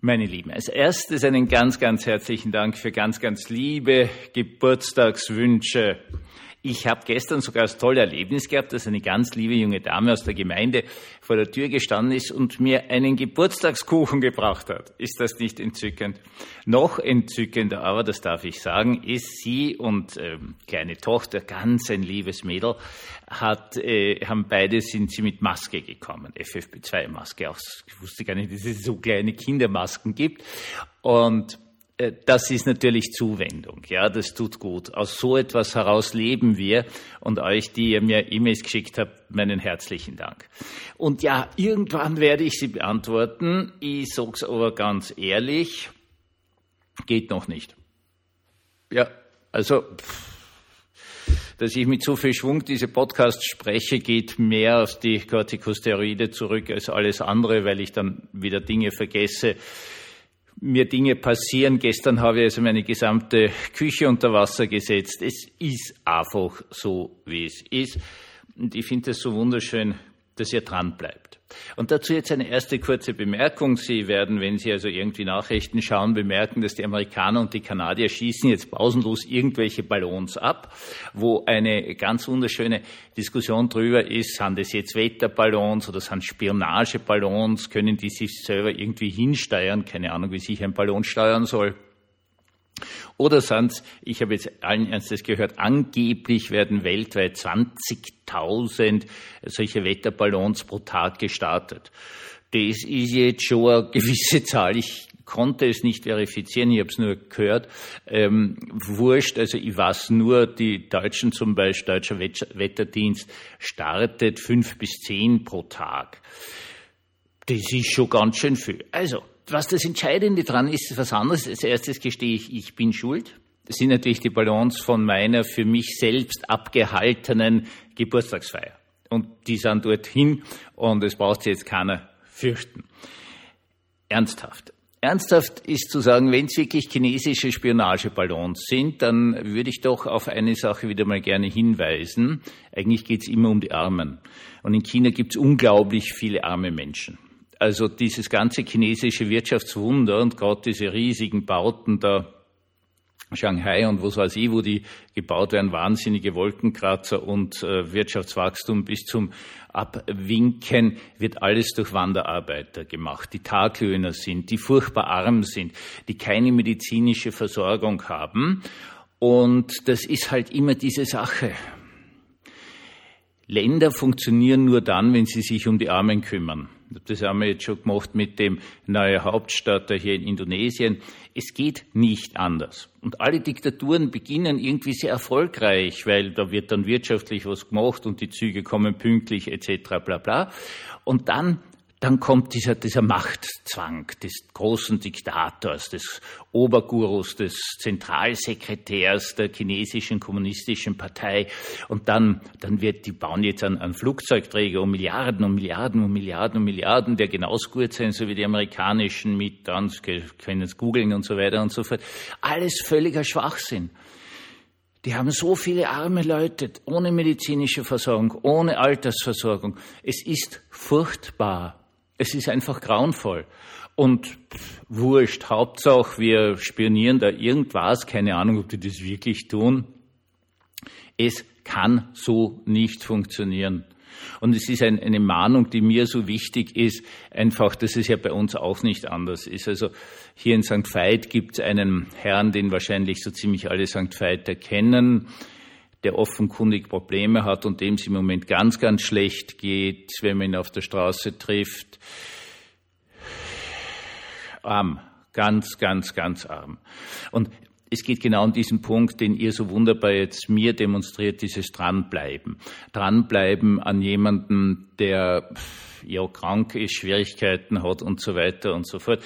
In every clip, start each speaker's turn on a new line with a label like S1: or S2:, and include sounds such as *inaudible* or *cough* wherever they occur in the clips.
S1: Meine Lieben, als erstes einen ganz, ganz herzlichen Dank für ganz, ganz liebe Geburtstagswünsche. Ich habe gestern sogar das tolle Erlebnis gehabt, dass eine ganz liebe junge Dame aus der Gemeinde vor der Tür gestanden ist und mir einen Geburtstagskuchen gebracht hat. Ist das nicht entzückend? Noch entzückender, aber das darf ich sagen, ist sie und ähm, kleine Tochter, ganz ein liebes Mädel, hat, äh, haben beide sind sie mit Maske gekommen, FFP2-Maske. Ich wusste gar nicht, dass es so kleine Kindermasken gibt. Und das ist natürlich Zuwendung. Ja, das tut gut. Aus so etwas heraus leben wir und euch, die ihr mir E-Mails geschickt habt, meinen herzlichen Dank. Und ja, irgendwann werde ich sie beantworten. Ich sag's aber ganz ehrlich, geht noch nicht. Ja, also, dass ich mit so viel Schwung diese Podcasts spreche, geht mehr auf die Corticosteroide zurück als alles andere, weil ich dann wieder Dinge vergesse, mir Dinge passieren. Gestern habe ich also meine gesamte Küche unter Wasser gesetzt. Es ist einfach so, wie es ist. Und ich finde es so wunderschön, dass ihr dran bleibt. Und dazu jetzt eine erste kurze Bemerkung. Sie werden, wenn Sie also irgendwie Nachrichten schauen, bemerken, dass die Amerikaner und die Kanadier schießen jetzt pausenlos irgendwelche Ballons ab, wo eine ganz wunderschöne Diskussion drüber ist, sind das jetzt Wetterballons oder sind Spionageballons, können die sich selber irgendwie hinsteuern, keine Ahnung, wie sich ein Ballon steuern soll. Oder sind ich habe jetzt allen Ernstes gehört, angeblich werden weltweit 20.000 solche Wetterballons pro Tag gestartet. Das ist jetzt schon eine gewisse Zahl. Ich konnte es nicht verifizieren, ich habe es nur gehört. Ähm, wurscht, also ich weiß nur, die Deutschen zum Beispiel, Deutscher Wetterdienst startet fünf bis zehn pro Tag. Das ist schon ganz schön viel. Also, was das Entscheidende dran ist, ist was anderes. Als erstes gestehe ich, ich bin schuld. Das sind natürlich die Ballons von meiner für mich selbst abgehaltenen Geburtstagsfeier. Und die sind dorthin und es braucht sich jetzt keiner fürchten. Ernsthaft. Ernsthaft ist zu sagen, wenn es wirklich chinesische Spionageballons sind, dann würde ich doch auf eine Sache wieder mal gerne hinweisen. Eigentlich geht es immer um die Armen. Und in China gibt es unglaublich viele arme Menschen. Also dieses ganze chinesische Wirtschaftswunder und gerade diese riesigen Bauten da Shanghai und was weiß ich, wo die gebaut werden, wahnsinnige Wolkenkratzer und äh, Wirtschaftswachstum bis zum Abwinken, wird alles durch Wanderarbeiter gemacht, die Taglöhner sind, die furchtbar arm sind, die keine medizinische Versorgung haben. Und das ist halt immer diese Sache. Länder funktionieren nur dann, wenn sie sich um die Armen kümmern. Das haben wir jetzt schon gemacht mit dem neuen Hauptstadt hier in Indonesien. Es geht nicht anders. Und alle Diktaturen beginnen irgendwie sehr erfolgreich, weil da wird dann wirtschaftlich was gemacht und die Züge kommen pünktlich etc. bla bla. Und dann dann kommt dieser, dieser Machtzwang des großen Diktators, des Obergurus, des Zentralsekretärs der chinesischen kommunistischen Partei. Und dann, dann wird, die bauen jetzt einen, einen Flugzeugträger um Milliarden und Milliarden und Milliarden und Milliarden, der genauso gut sein soll wie die amerikanischen mit, dann können es googeln und so weiter und so fort. Alles völliger Schwachsinn. Die haben so viele arme Leute ohne medizinische Versorgung, ohne Altersversorgung. Es ist furchtbar. Es ist einfach grauenvoll. Und wurscht, Hauptsache, wir spionieren da irgendwas, keine Ahnung, ob die das wirklich tun. Es kann so nicht funktionieren. Und es ist ein, eine Mahnung, die mir so wichtig ist, einfach, dass es ja bei uns auch nicht anders ist. Also hier in St. Veit gibt es einen Herrn, den wahrscheinlich so ziemlich alle St. Veiter kennen der offenkundig Probleme hat und dem es im Moment ganz, ganz schlecht geht, wenn man ihn auf der Straße trifft. Arm, ganz, ganz, ganz arm. Und es geht genau an diesen Punkt, den ihr so wunderbar jetzt mir demonstriert, dieses Dranbleiben. Dranbleiben an jemanden, der ja krank ist, Schwierigkeiten hat und so weiter und so fort.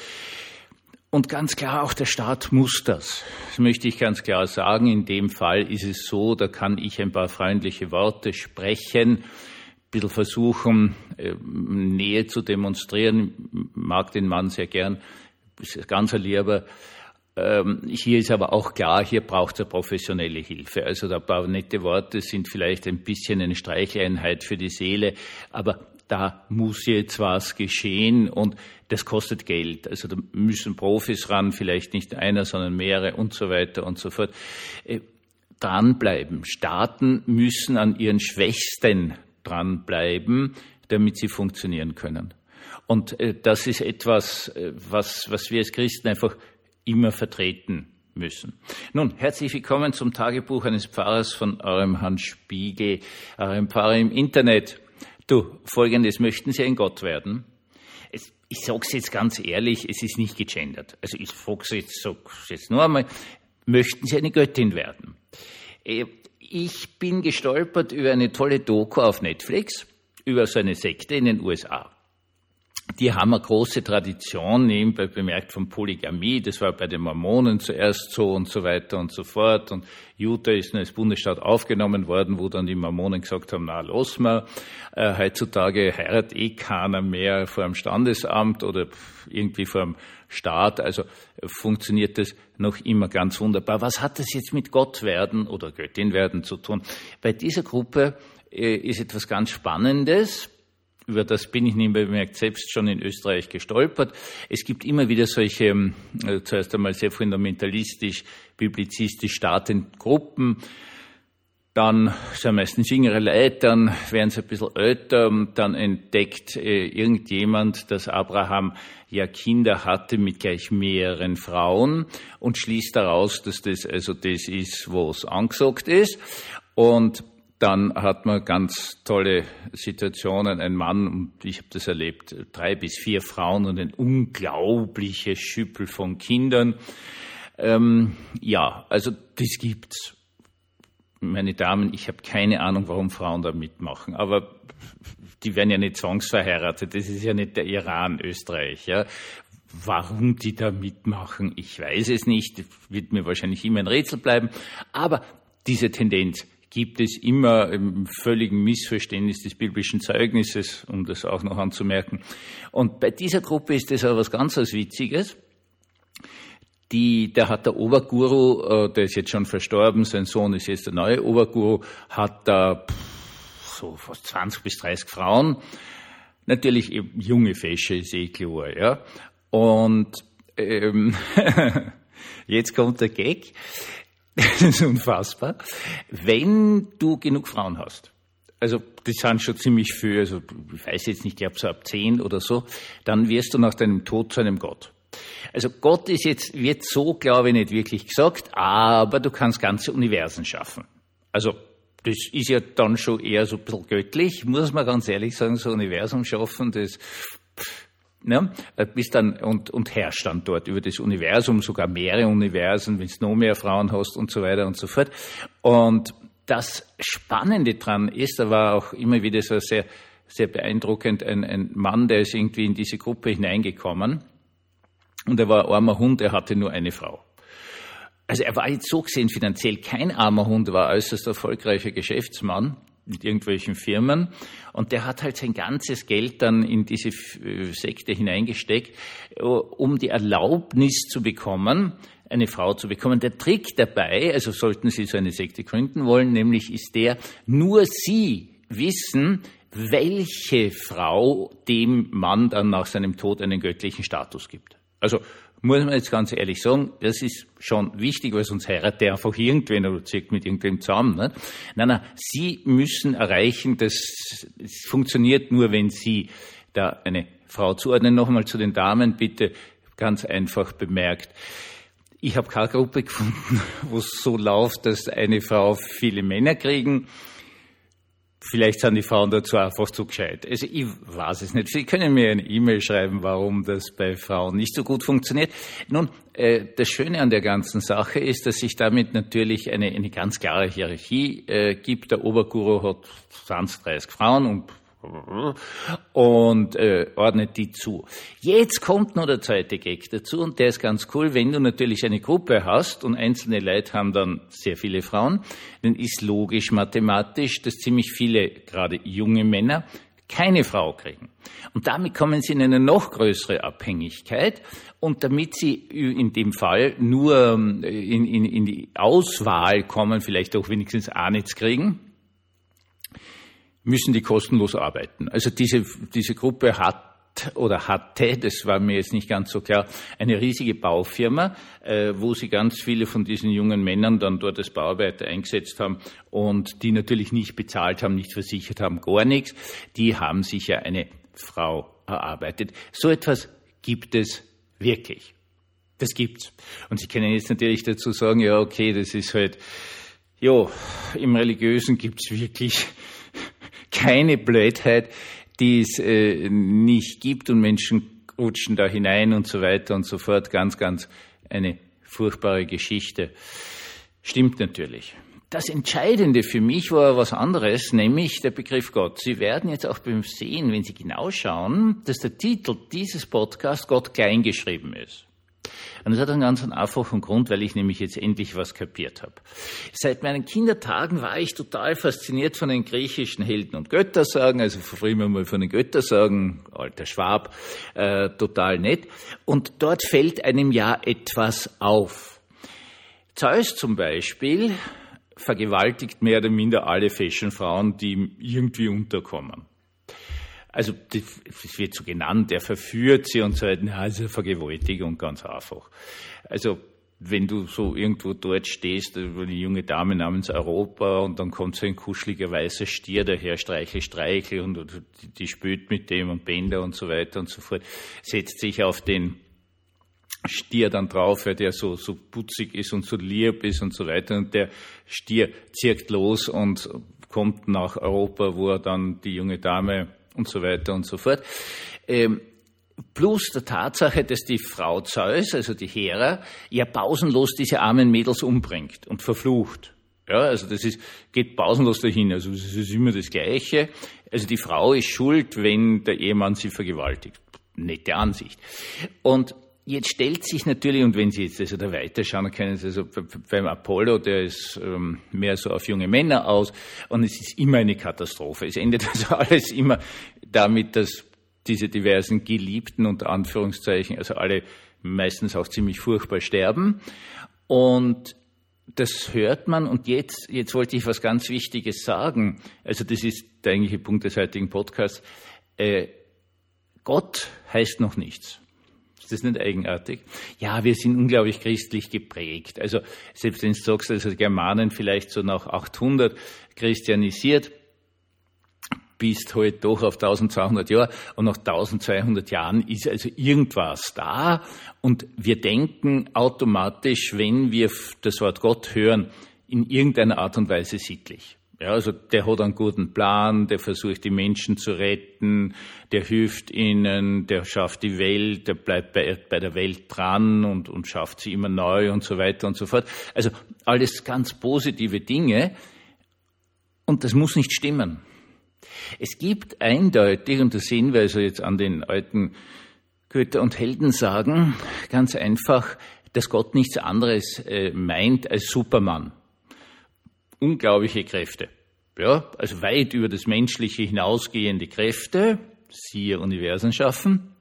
S1: Und ganz klar, auch der Staat muss das. Das möchte ich ganz klar sagen. In dem Fall ist es so, da kann ich ein paar freundliche Worte sprechen, ein bisschen versuchen, äh, Nähe zu demonstrieren. Mag den Mann sehr gern, ist ganz Lieber. Ähm, hier ist aber auch klar, hier braucht es professionelle Hilfe. Also ein paar nette Worte sind vielleicht ein bisschen eine Streicheleinheit für die Seele, aber da muss jetzt was geschehen und das kostet Geld. Also da müssen Profis ran, vielleicht nicht einer, sondern mehrere und so weiter und so fort. Äh, dranbleiben. Staaten müssen an ihren Schwächsten dranbleiben, damit sie funktionieren können. Und äh, das ist etwas, äh, was, was wir als Christen einfach immer vertreten müssen. Nun, herzlich willkommen zum Tagebuch eines Pfarrers von eurem Hans Spiegel, eurem Pfarrer im Internet. Du, folgendes, möchten Sie ein Gott werden? Es, ich sage es jetzt ganz ehrlich, es ist nicht gegendert. Also ich frage jetzt, sag's jetzt nur einmal, möchten Sie eine Göttin werden? Äh, ich bin gestolpert über eine tolle Doku auf Netflix über so eine Sekte in den USA die haben eine große Tradition, nebenbei bemerkt von Polygamie. Das war bei den Mormonen zuerst so und so weiter und so fort. Und Utah ist als Bundesstaat aufgenommen worden, wo dann die Mormonen gesagt haben, na, los mal. Äh, heutzutage heiratet eh keiner mehr vor dem Standesamt oder irgendwie vor dem Staat. Also funktioniert das noch immer ganz wunderbar. Was hat das jetzt mit Gott werden oder Göttin werden zu tun? Bei dieser Gruppe äh, ist etwas ganz Spannendes über das bin ich nebenbei bemerkt selbst schon in Österreich gestolpert. Es gibt immer wieder solche, äh, zuerst einmal sehr fundamentalistisch, biblizistisch startende Gruppen. Dann sind meistens jüngere Leute, dann werden sie ein bisschen älter, dann entdeckt äh, irgendjemand, dass Abraham ja Kinder hatte mit gleich mehreren Frauen und schließt daraus, dass das also das ist, was angesagt ist. Und dann hat man ganz tolle Situationen. Ein Mann, und ich habe das erlebt, drei bis vier Frauen und ein unglaubliches Schüppel von Kindern. Ähm, ja, also das gibt's. Meine Damen, ich habe keine Ahnung, warum Frauen da mitmachen, aber die werden ja nicht zwangsverheiratet. Das ist ja nicht der Iran, Österreich. Ja. Warum die da mitmachen, ich weiß es nicht. Wird mir wahrscheinlich immer ein Rätsel bleiben. Aber diese Tendenz gibt es immer im völligen Missverständnis des biblischen Zeugnisses, um das auch noch anzumerken. Und bei dieser Gruppe ist das aber was ganz was Witziges. Die, da hat der Oberguru, äh, der ist jetzt schon verstorben, sein Sohn ist jetzt der neue Oberguru, hat da so fast 20 bis 30 Frauen. Natürlich junge Fische, ist eh klar, ja. Und ähm, *laughs* jetzt kommt der Gag. *laughs* Das ist unfassbar. Wenn du genug Frauen hast, also die sind schon ziemlich viel, also ich weiß jetzt nicht, ich glaube so ab zehn oder so, dann wirst du nach deinem Tod zu einem Gott. Also Gott ist jetzt, wird so, glaube ich, nicht wirklich gesagt, aber du kannst ganze Universen schaffen. Also das ist ja dann schon eher so ein bisschen göttlich, muss man ganz ehrlich sagen, so Universum schaffen, das Ne? Bist dann und, und herrscht dann dort über das Universum, sogar mehrere Universen, wenn du noch mehr Frauen hast und so weiter und so fort. Und das Spannende dran ist, da war auch immer wieder so sehr, sehr beeindruckend, ein, ein Mann, der ist irgendwie in diese Gruppe hineingekommen und er war ein armer Hund, er hatte nur eine Frau. Also er war jetzt so gesehen finanziell kein armer Hund, war äußerst erfolgreicher Geschäftsmann mit irgendwelchen Firmen. Und der hat halt sein ganzes Geld dann in diese äh, Sekte hineingesteckt, äh, um die Erlaubnis zu bekommen, eine Frau zu bekommen. Der Trick dabei, also sollten Sie so eine Sekte gründen wollen, nämlich ist der, nur Sie wissen, welche Frau dem Mann dann nach seinem Tod einen göttlichen Status gibt. Also muss man jetzt ganz ehrlich sagen, das ist schon wichtig, weil sonst heiratet der einfach irgendwen oder zieht mit irgendwem zusammen. Nicht? Nein, nein, Sie müssen erreichen, dass es funktioniert nur, wenn Sie da eine Frau zuordnen. Nochmal zu den Damen, bitte ganz einfach bemerkt. Ich habe keine Gruppe gefunden, *laughs* wo es so läuft, dass eine Frau viele Männer kriegen. Vielleicht sind die Frauen dazu einfach zu gescheit. Also ich weiß es nicht. Sie können mir eine E-Mail schreiben, warum das bei Frauen nicht so gut funktioniert. Nun, äh, das Schöne an der ganzen Sache ist, dass sich damit natürlich eine, eine ganz klare Hierarchie äh, gibt. Der Oberguru hat 20, 30 Frauen und und äh, ordnet die zu. Jetzt kommt noch der zweite Gag dazu und der ist ganz cool. Wenn du natürlich eine Gruppe hast und einzelne Leute haben dann sehr viele Frauen, dann ist logisch mathematisch, dass ziemlich viele, gerade junge Männer, keine Frau kriegen. Und damit kommen sie in eine noch größere Abhängigkeit. Und damit sie in dem Fall nur ähm, in, in, in die Auswahl kommen, vielleicht auch wenigstens auch nichts kriegen, müssen die kostenlos arbeiten. Also diese, diese Gruppe hat oder hatte, das war mir jetzt nicht ganz so klar, eine riesige Baufirma, äh, wo sie ganz viele von diesen jungen Männern dann dort als Bauarbeiter eingesetzt haben und die natürlich nicht bezahlt haben, nicht versichert haben, gar nichts. Die haben sich ja eine Frau erarbeitet. So etwas gibt es wirklich. Das gibt's. Und Sie können jetzt natürlich dazu sagen, ja, okay, das ist halt, ja, im Religiösen gibt's wirklich keine Blödheit die es äh, nicht gibt und Menschen rutschen da hinein und so weiter und so fort. Ganz, ganz eine furchtbare Geschichte. Stimmt natürlich. Das Entscheidende für mich war was anderes, nämlich der Begriff Gott. Sie werden jetzt auch beim Sehen, wenn Sie genau schauen, dass der Titel dieses Podcasts Gott klein geschrieben ist. Und das hat einen ganz einfachen Grund, weil ich nämlich jetzt endlich was kapiert habe. Seit meinen Kindertagen war ich total fasziniert von den griechischen Helden und Göttersagen, also früher mal von den Göttersagen, alter Schwab, äh, total nett. Und dort fällt einem ja etwas auf. Zeus zum Beispiel vergewaltigt mehr oder minder alle Fashionfrauen, die ihm irgendwie unterkommen. Also das wird so genannt, er verführt sie und so weiter. Na, also Vergewaltigung ganz einfach. Also wenn du so irgendwo dort stehst, eine junge Dame namens Europa und dann kommt so ein kuscheliger weißer Stier daher, streiche, streiche und die, die spült mit dem und Bänder und so weiter und so fort, setzt sich auf den Stier dann drauf, weil der so, so putzig ist und so lieb ist und so weiter und der Stier zirkt los und kommt nach Europa, wo er dann die junge Dame und so weiter und so fort. Ähm, plus der Tatsache, dass die Frau Zeus, also die Hera, ja pausenlos diese armen Mädels umbringt und verflucht. Ja, also das ist, geht pausenlos dahin. Also es ist immer das Gleiche. Also die Frau ist schuld, wenn der Ehemann sie vergewaltigt. Nette Ansicht. Und Jetzt stellt sich natürlich, und wenn Sie jetzt also da weiterschauen, können Sie also beim Apollo, der ist ähm, mehr so auf junge Männer aus, und es ist immer eine Katastrophe. Es endet *laughs* also alles immer damit, dass diese diversen Geliebten unter Anführungszeichen, also alle meistens auch ziemlich furchtbar sterben. Und das hört man. Und jetzt, jetzt wollte ich was ganz Wichtiges sagen. Also das ist der eigentliche Punkt des heutigen Podcasts. Äh, Gott heißt noch nichts. Ist das nicht eigenartig? Ja, wir sind unglaublich christlich geprägt. Also selbst wenn du sagst, also Germanen vielleicht so nach 800 christianisiert, bist halt doch auf 1200 Jahre und nach 1200 Jahren ist also irgendwas da und wir denken automatisch, wenn wir das Wort Gott hören, in irgendeiner Art und Weise sittlich. Ja, also der hat einen guten Plan, der versucht die Menschen zu retten, der hilft ihnen, der schafft die Welt, der bleibt bei, bei der Welt dran und, und schafft sie immer neu und so weiter und so fort. Also alles ganz positive Dinge und das muss nicht stimmen. Es gibt eindeutig, und das sehen wir also jetzt an den alten Götter- und Heldensagen, ganz einfach, dass Gott nichts anderes äh, meint als Superman unglaubliche Kräfte. Ja, also weit über das Menschliche hinausgehende Kräfte, siehe Universen schaffen.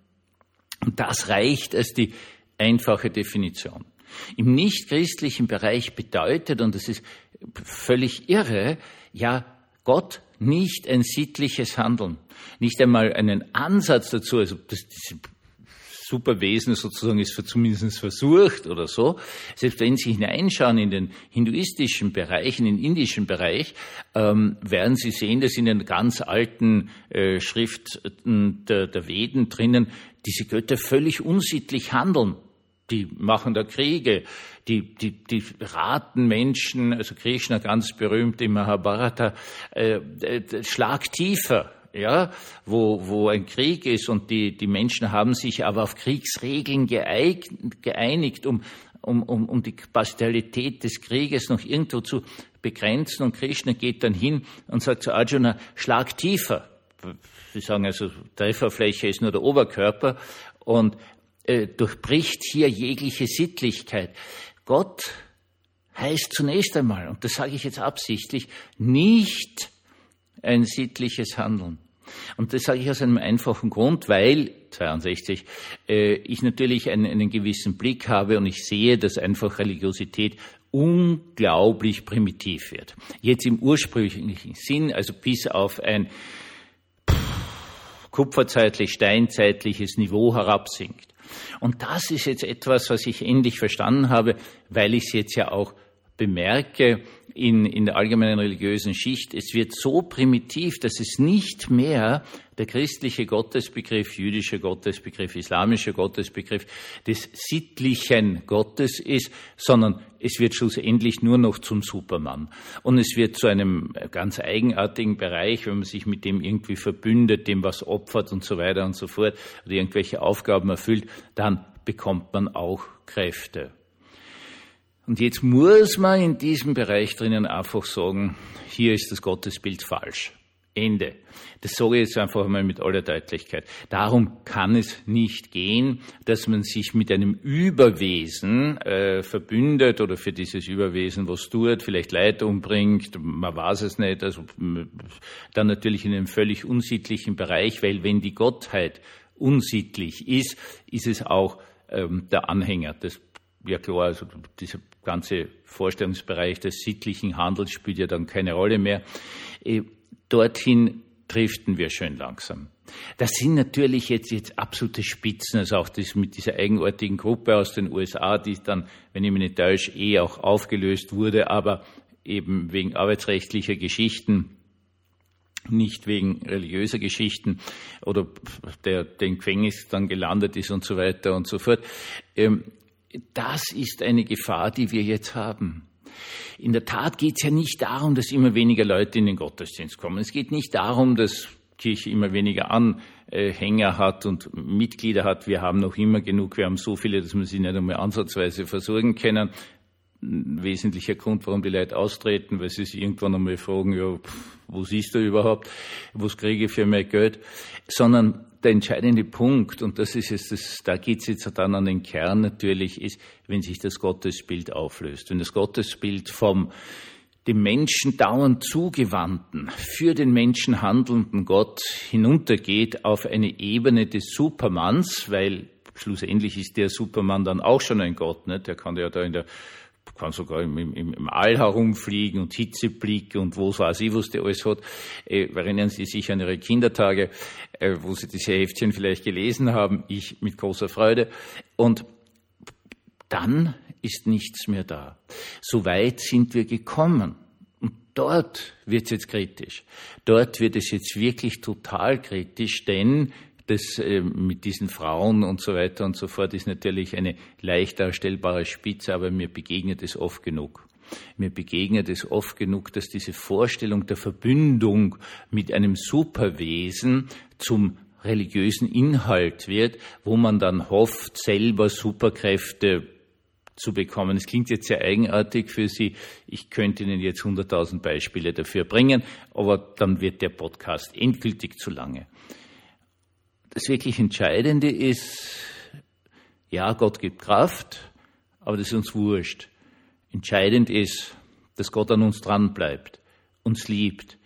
S1: Und das reicht als die einfache Definition. Im nichtchristlichen Bereich bedeutet, und das ist völlig irre, ja, Gott nicht ein sittliches Handeln, nicht einmal einen Ansatz dazu, also das, Superwesen sozusagen ist zumindest versucht oder so. Selbst wenn Sie hineinschauen in den hinduistischen Bereich, in den indischen Bereich, ähm, werden Sie sehen, dass in den ganz alten äh, Schriften der, der Veden drinnen diese Götter völlig unsittlich handeln. Die machen da Kriege, die, die, die raten Menschen, also Krishna ganz berühmt im Mahabharata, äh, äh, schlag tiefer, ja, wo, wo ein Krieg ist und die, die Menschen haben sich aber auf Kriegsregeln geeinigt, um, um, um, um die Kapazität des Krieges noch irgendwo zu begrenzen. Und Krishna geht dann hin und sagt zu Arjuna, schlag tiefer. Sie sagen also, Trefferfläche ist nur der Oberkörper und äh, durchbricht hier jegliche Sittlichkeit. Gott heißt zunächst einmal, und das sage ich jetzt absichtlich, nicht ein sittliches Handeln. Und das sage ich aus einem einfachen Grund, weil 62 äh, ich natürlich einen, einen gewissen Blick habe und ich sehe, dass einfach Religiosität unglaublich primitiv wird. Jetzt im ursprünglichen Sinn, also bis auf ein kupferzeitlich, steinzeitliches Niveau herabsinkt. Und das ist jetzt etwas, was ich endlich verstanden habe, weil ich es jetzt ja auch bemerke in, in der allgemeinen religiösen Schicht, es wird so primitiv, dass es nicht mehr der christliche Gottesbegriff, jüdische Gottesbegriff, islamische Gottesbegriff des sittlichen Gottes ist, sondern es wird schlussendlich nur noch zum Supermann. Und es wird zu einem ganz eigenartigen Bereich, wenn man sich mit dem irgendwie verbündet, dem was opfert und so weiter und so fort, oder irgendwelche Aufgaben erfüllt, dann bekommt man auch Kräfte. Und jetzt muss man in diesem Bereich drinnen einfach sagen, hier ist das Gottesbild falsch. Ende. Das sage ich jetzt einfach mal mit aller Deutlichkeit. Darum kann es nicht gehen, dass man sich mit einem Überwesen äh, verbündet oder für dieses Überwesen was tut, vielleicht Leid umbringt, man weiß es nicht, also dann natürlich in einem völlig unsittlichen Bereich, weil wenn die Gottheit unsittlich ist, ist es auch ähm, der Anhänger des ja klar, also dieser ganze Vorstellungsbereich des sittlichen Handels spielt ja dann keine Rolle mehr. Äh, dorthin driften wir schön langsam. Das sind natürlich jetzt, jetzt absolute Spitzen, also auch das mit dieser eigenartigen Gruppe aus den USA, die dann, wenn ich mich nicht täusche, eh auch aufgelöst wurde, aber eben wegen arbeitsrechtlicher Geschichten, nicht wegen religiöser Geschichten oder der, im Gefängnis dann gelandet ist und so weiter und so fort. Ähm, das ist eine Gefahr, die wir jetzt haben. In der Tat geht es ja nicht darum, dass immer weniger Leute in den Gottesdienst kommen. Es geht nicht darum, dass Kirche immer weniger Anhänger hat und Mitglieder hat. Wir haben noch immer genug. Wir haben so viele, dass wir sie nicht einmal ansatzweise versorgen können. Ein wesentlicher Grund, warum die Leute austreten, weil sie sich irgendwann einmal fragen, ja, wo siehst du überhaupt? Was kriege ich für mehr Geld? Sondern der entscheidende Punkt, und das ist jetzt das, da geht es jetzt dann an den Kern natürlich, ist, wenn sich das Gottesbild auflöst. Wenn das Gottesbild vom dem Menschen dauernd zugewandten, für den Menschen handelnden Gott hinuntergeht auf eine Ebene des Supermanns, weil schlussendlich ist der Supermann dann auch schon ein Gott, ne? der kann ja da in der kann sogar im, im, im All herumfliegen und Hitzeblick und wo weiß ich, was der alles hat. Äh, erinnern Sie sich an Ihre Kindertage, äh, wo Sie diese Heftchen vielleicht gelesen haben, ich mit großer Freude. Und dann ist nichts mehr da. So weit sind wir gekommen. Und dort wird es jetzt kritisch. Dort wird es jetzt wirklich total kritisch, denn das äh, mit diesen Frauen und so weiter und so fort ist natürlich eine leicht darstellbare Spitze, aber mir begegnet es oft genug. Mir begegnet es oft genug, dass diese Vorstellung der Verbündung mit einem Superwesen zum religiösen Inhalt wird, wo man dann hofft, selber Superkräfte zu bekommen. Es klingt jetzt sehr eigenartig für Sie. Ich könnte Ihnen jetzt 100.000 Beispiele dafür bringen, aber dann wird der Podcast endgültig zu lange das wirklich Entscheidende ist, ja, Gott gibt Kraft, aber das ist uns wurscht. Entscheidend ist, dass Gott an uns dran bleibt, uns liebt,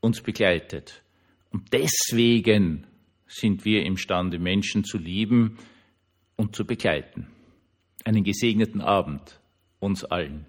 S1: uns begleitet. Und deswegen sind wir imstande, Menschen zu lieben und zu begleiten. Einen gesegneten Abend uns allen.